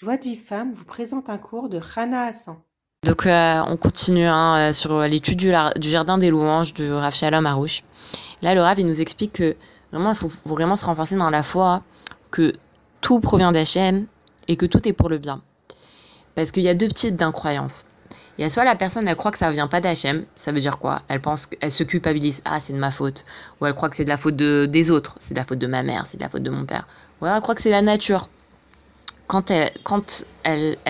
Joie de vie femme vous présente un cours de Rana Hassan. Donc euh, on continue hein, euh, sur l'étude du, jardin des louanges de Rav Shalom Harouche. Là le Rav il nous explique que vraiment il faut vraiment se renforcer dans la foi que tout provient d'Hachem et que tout est pour le bien. Parce qu'il y a deux types d'incroyances. Il y a soit la personne elle croit que ça vient pas d'Hachem, ça veut dire quoi? Elle pense qu'elle se culpabilise, ah c'est de ma faute, ou elle croit que c'est de la faute de, des autres, c'est de la faute de ma mère, c'est de la faute de mon père, ou elle croit que c'est la nature quand elle, quand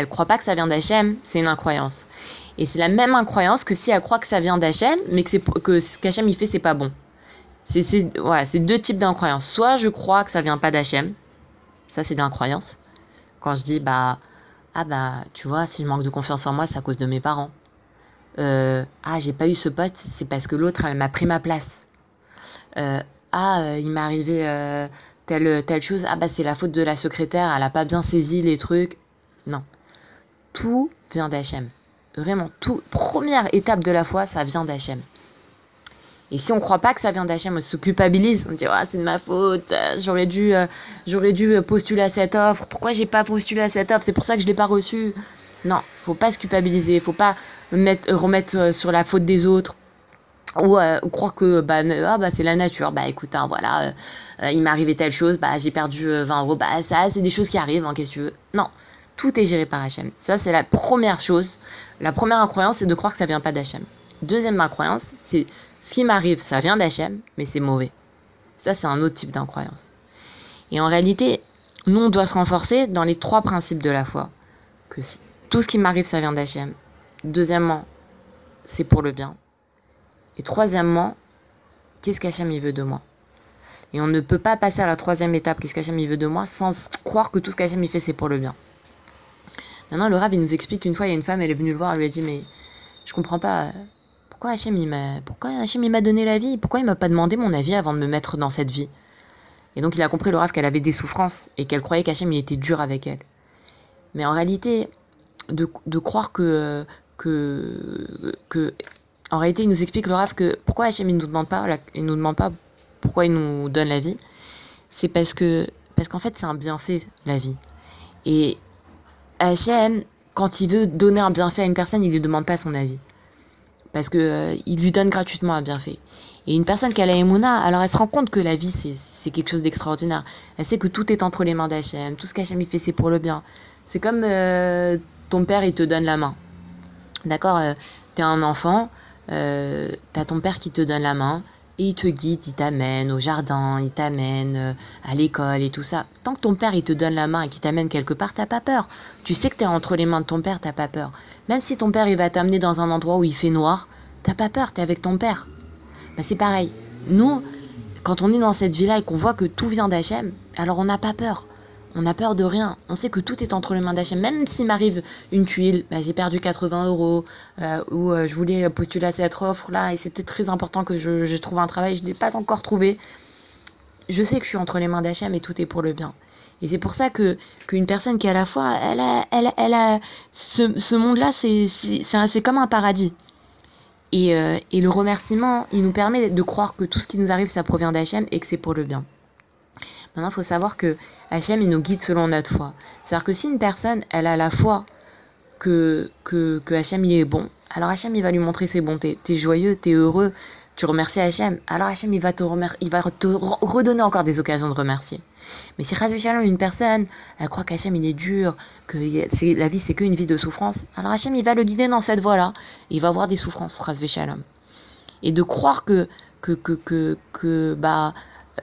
croit pas que ça vient d'Hachem, c'est une incroyance. Et c'est la même incroyance que si elle croit que ça vient d'Hachem, mais que, que ce qu'Hachem il fait, c'est pas bon. C'est, c'est deux types d'incroyances. Soit je crois que ça vient pas d'Hachem, ça c'est d'incroyance. Quand je dis, bah, ah bah, tu vois, si je manque de confiance en moi, c'est à cause de mes parents. Euh, ah, j'ai pas eu ce pote, c'est parce que l'autre, elle m'a pris ma place. Euh, ah, euh, il m'est arrivé telle, telle chose, ah bah c'est la faute de la secrétaire, elle a pas bien saisi les trucs. Non. Tout vient d'Hachem. Vraiment, tout. Première étape de la foi, ça vient d'Hachem. Et si on croit pas que ça vient d'Hachem, on se culpabilise, on dit ah c'est de ma faute, euh, j'aurais dû euh, j'aurais dû postuler à cette offre, pourquoi j'ai pas postulé à cette offre, c'est pour ça que je l'ai pas reçue. Non, faut pas se culpabiliser, faut pas mettre, remettre euh, sur la faute des autres ou euh, croire que bah, ah, bah c'est la nature. Bah écoute hein, voilà euh, euh, il m'est arrivé telle chose bah j'ai perdu 20 euros. Bah ça c'est des choses qui arrivent hein, qu'est-ce que tu veux. Non tout est géré par Hachem ça c'est la première chose. La première incroyance c'est de croire que ça vient pas d'Hachem deuxième incroyance c'est ce qui m'arrive ça vient d'Hachem mais c'est mauvais. Ça c'est un autre type d'incroyance. Et en réalité nous on doit se renforcer dans les trois principes de la foi. Que tout ce qui m'arrive ça vient d'Hachem deuxièmement c'est pour le bien et troisièmement, qu'est-ce qu'Hachem il veut de moi? Et on ne peut pas passer à la troisième étape, qu'est-ce qu'Hachem il veut de moi, sans croire que tout ce qu'Hachem il fait c'est pour le bien. Maintenant, le Rav il nous explique qu'une fois il y a une femme, elle est venue le voir, elle lui a dit mais je comprends pas, pourquoi Hachem il m'a, pourquoi Hachem m'a donné la vie, pourquoi il m'a pas demandé mon avis avant de me mettre dans cette vie? Et donc il a compris le qu'elle avait des souffrances et qu'elle croyait qu'Hachem il était dur avec elle. Mais en réalité, de, croire que en réalité, il nous explique le que pourquoi Hachem il nous demande pas, il nous demande pas pourquoi il nous donne la vie, c'est parce que parce qu'en fait c'est un bienfait la vie. Et Hachem, quand il veut donner un bienfait à une personne, il lui demande pas son avis, parce que euh, il lui donne gratuitement un bienfait. Et une personne qui a la Emouna, alors elle se rend compte que la vie c'est quelque chose d'extraordinaire. Elle sait que tout est entre les mains d'Hachem, tout ce qu'Hachem fait c'est pour le bien. C'est comme euh, ton père il te donne la main, d'accord euh, T'es un enfant. Euh, t'as ton père qui te donne la main et il te guide, il t'amène au jardin, il t'amène euh, à l'école et tout ça. Tant que ton père il te donne la main et qu'il t'amène quelque part, t'as pas peur. Tu sais que t'es entre les mains de ton père, t'as pas peur. Même si ton père il va t'amener dans un endroit où il fait noir, t'as pas peur, t'es avec ton père. Bah c'est pareil. Nous, quand on est dans cette vie-là et qu'on voit que tout vient d'Hachem, alors on n'a pas peur. On n'a peur de rien. On sait que tout est entre les mains d'Hachem. Même s'il m'arrive une tuile, bah, j'ai perdu 80 euros, euh, ou euh, je voulais postuler à cette offre-là, et c'était très important que je, je, trouve un travail, je ne l'ai pas encore trouvé. Je sais que je suis entre les mains d'Hachem et tout est pour le bien. Et c'est pour ça que qu'une personne qui à la fois, elle a, elle, elle a ce, ce monde-là, c'est c'est comme un paradis. Et, euh, et le remerciement, il nous permet de croire que tout ce qui nous arrive, ça provient d'Hachem et que c'est pour le bien. Maintenant, il faut savoir que Hachem, nous guide selon notre foi. C'est-à-dire que si une personne, elle a la foi que, que, que Hachem, il est bon, alors Hachem, il va lui montrer ses bontés. T'es joyeux, t'es heureux, tu remercies Hachem. Alors Hachem, il va te, il va te redonner encore des occasions de remercier. Mais si Shalom, une personne, elle croit qu'Hachem, il est dur, que la vie, c'est qu'une vie de souffrance, alors Hachem, il va le guider dans cette voie-là. Il va avoir des souffrances, Shalom. Et de croire que, que, que, que, que bah,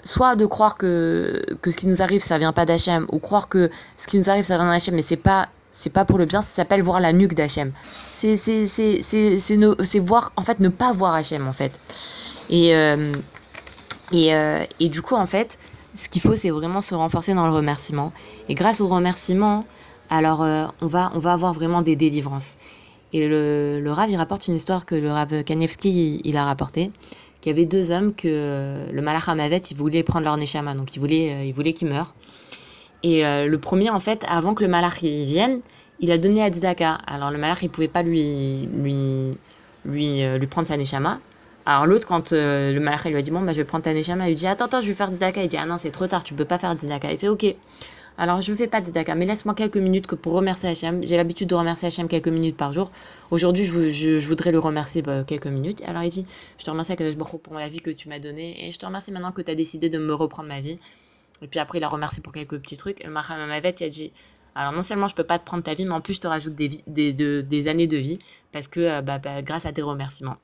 soit de croire que, que ce qui nous arrive ça vient pas d'Hachem ou croire que ce qui nous arrive ça vient d'Hachem mais c'est pas c'est pas pour le bien ça s'appelle voir la nuque d'Hachem. C'est voir en fait ne pas voir Hachem en fait. Et euh, et, euh, et du coup en fait ce qu'il faut c'est vraiment se renforcer dans le remerciement. Et grâce au remerciement alors euh, on va on va avoir vraiment des délivrances. Et le, le Rav il rapporte une histoire que le Rav Kanevski il, a rapporté qu'il y avait deux hommes que le Malach Hamavet, il voulait prendre leur Neshama, donc il voulait, euh, il voulait qu'ils meurent. Et euh, le premier, en fait, avant que le Malach vienne, il a donné à Tzedaka. Alors le Malach, il pouvait pas lui, lui, lui, euh, lui prendre sa Neshama. Alors l'autre, quand le Malach lui a dit, bon, bah, je vais prendre ta Neshama, il lui dit, attends, attends, je vais faire Tzedaka. Il dit, ah non, c'est trop tard, tu peux pas faire Tzedaka. Il fait, ok. Alors, je ne fais pas de Dakar, mais laisse-moi quelques minutes que pour remercier Hachem. J'ai l'habitude de remercier Hachem quelques minutes par jour. Aujourd'hui, je, voudrais le remercier bah, quelques minutes. Alors, il dit Je te remercie Akadosh pour la vie que tu m'as donnée et je te remercie maintenant que tu as décidé de me reprendre ma vie. Et puis après, il a remercié pour quelques petits trucs. Et Mahamed, il a dit alors non seulement je peux pas te prendre ta vie, mais en plus je te rajoute des, des, des années de vie parce que euh, bah, bah, grâce à tes remerciements.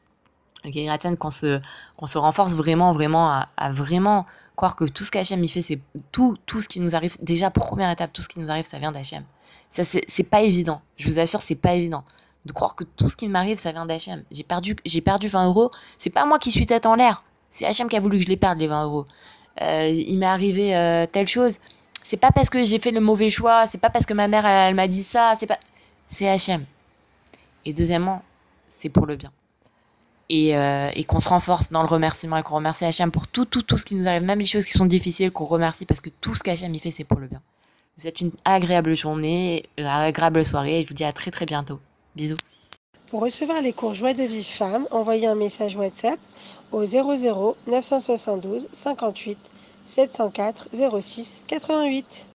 Ok, qu'on se, qu'on se renforce vraiment, vraiment, à, vraiment croire que tout ce qu'Hachem fait, c'est tout, tout ce qui nous arrive. Déjà, première étape, tout ce qui nous arrive, ça vient d'Hachem. Ça, c'est pas évident. Je vous assure, c'est pas évident. De croire que tout ce qui m'arrive, ça vient d'Hachem. J'ai perdu, j'ai perdu 20 euros. C'est pas moi qui suis tête en l'air. C'est Hachem qui a voulu que je les perde, les 20 euros. Euh, il m'est arrivé euh, telle chose. C'est pas parce que j'ai fait le mauvais choix. C'est pas parce que ma mère, elle, m'a dit ça. C'est pas, c'est Hachem. Et deuxièmement, c'est pour le bien. Euh, et, qu'on se renforce dans le remerciement et qu'on remercie Hachem pour tout, tout, tout ce qui nous arrive, même les choses qui sont difficiles, qu'on remercie parce que tout ce qu'Hachem y fait, c'est pour le bien. Vous êtes une agréable journée, une agréable soirée et je vous dis à très très bientôt. Bisous. Pour recevoir les cours Joie de vie femme, envoyez un message WhatsApp au 00 972 58 704 06 88.